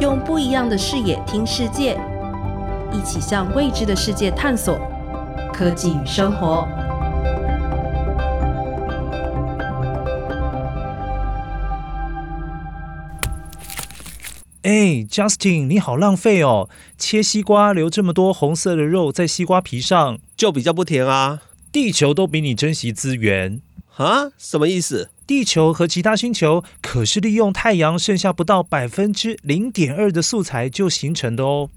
用不一样的视野听世界，一起向未知的世界探索。科技与生活。哎，Justin，你好浪费哦！切西瓜留这么多红色的肉在西瓜皮上，就比较不甜啊。地球都比你珍惜资源啊？什么意思？地球和其他星球可是利用太阳剩下不到百分之零点二的素材就形成的哦。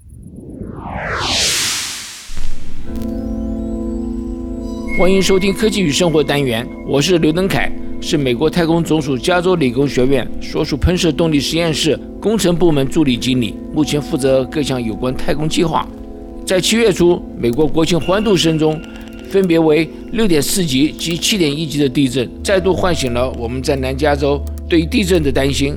欢迎收听科技与生活单元，我是刘登凯，是美国太空总署加州理工学院所属喷射动力实验室工程部门助理经理，目前负责各项有关太空计划。在七月初，美国国庆欢度声中，分别为六点四级及七点一级的地震，再度唤醒了我们在南加州对地震的担心。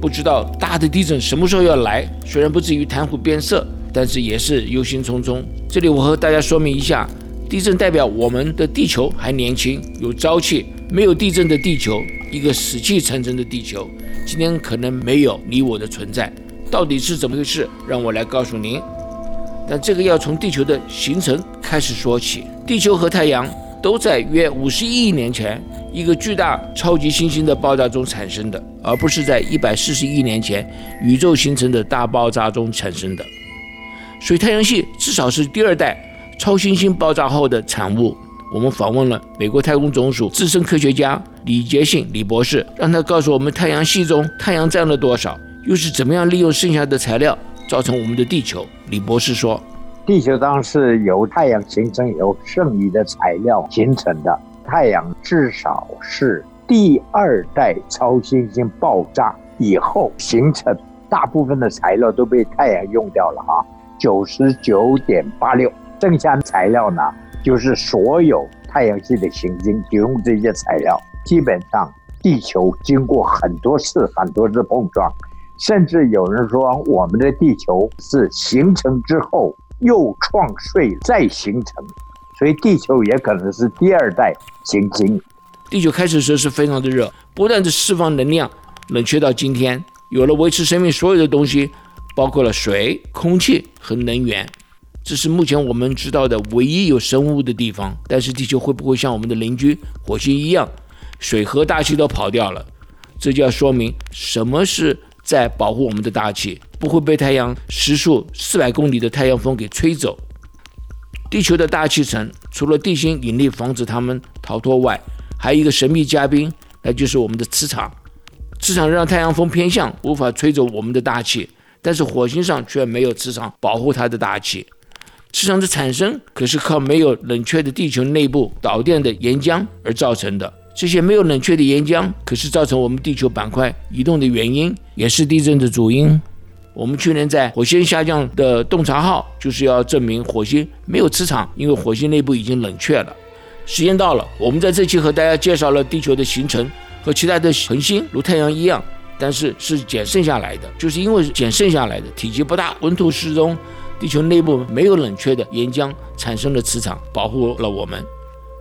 不知道大的地震什么时候要来？虽然不至于谈虎变色，但是也是忧心忡忡。这里我和大家说明一下。地震代表我们的地球还年轻，有朝气；没有地震的地球，一个死气沉沉的地球，今天可能没有你我的存在。到底是怎么回事？让我来告诉您。但这个要从地球的形成开始说起。地球和太阳都在约五十亿年前一个巨大超级新星的爆炸中产生的，而不是在一百四十亿年前宇宙形成的大爆炸中产生的。所以太阳系至少是第二代。超新星爆炸后的产物，我们访问了美国太空总署资深科学家李杰信李博士，让他告诉我们太阳系中太阳占了多少，又是怎么样利用剩下的材料造成我们的地球。李博士说，地球当是由太阳形成由剩余的材料形成的，太阳至少是第二代超新星爆炸以后形成，大部分的材料都被太阳用掉了啊，九十九点八六。剩下的材料呢，就是所有太阳系的行星就用这些材料。基本上，地球经过很多次、很多次碰撞，甚至有人说我们的地球是形成之后又创碎再形成，所以地球也可能是第二代行星。地球开始时是非常的热，不断的释放能量，冷却到今天，有了维持生命所有的东西，包括了水、空气和能源。这是目前我们知道的唯一有生物的地方。但是地球会不会像我们的邻居火星一样，水和大气都跑掉了？这就要说明什么是在保护我们的大气，不会被太阳时速四百公里的太阳风给吹走。地球的大气层除了地心引力防止它们逃脱外，还有一个神秘嘉宾，那就是我们的磁场。磁场让太阳风偏向，无法吹走我们的大气。但是火星上却没有磁场保护它的大气。磁场的产生可是靠没有冷却的地球内部导电的岩浆而造成的。这些没有冷却的岩浆可是造成我们地球板块移动的原因，也是地震的主因。我们去年在火星下降的洞察号就是要证明火星没有磁场，因为火星内部已经冷却了。时间到了，我们在这期和大家介绍了地球的形成和其他的恒星如太阳一样，但是是减剩下来的，就是因为减剩下来的体积不大，温度适中。地球内部没有冷却的岩浆产生了磁场，保护了我们。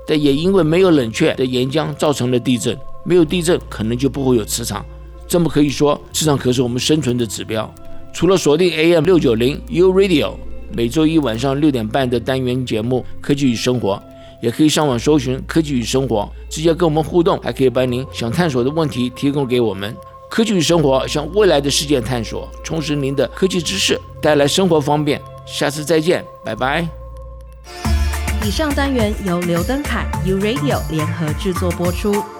但也因为没有冷却的岩浆造成了地震，没有地震可能就不会有磁场。这么可以说，磁场可是我们生存的指标。除了锁定 AM 六九零 U Radio 每周一晚上六点半的单元节目《科技与生活》，也可以上网搜寻《科技与生活》，直接跟我们互动，还可以把您想探索的问题提供给我们。科技与生活向未来的世界探索，充实您的科技知识，带来生活方便。下次再见，拜拜。以上单元由刘登凯 U Radio 联合制作播出。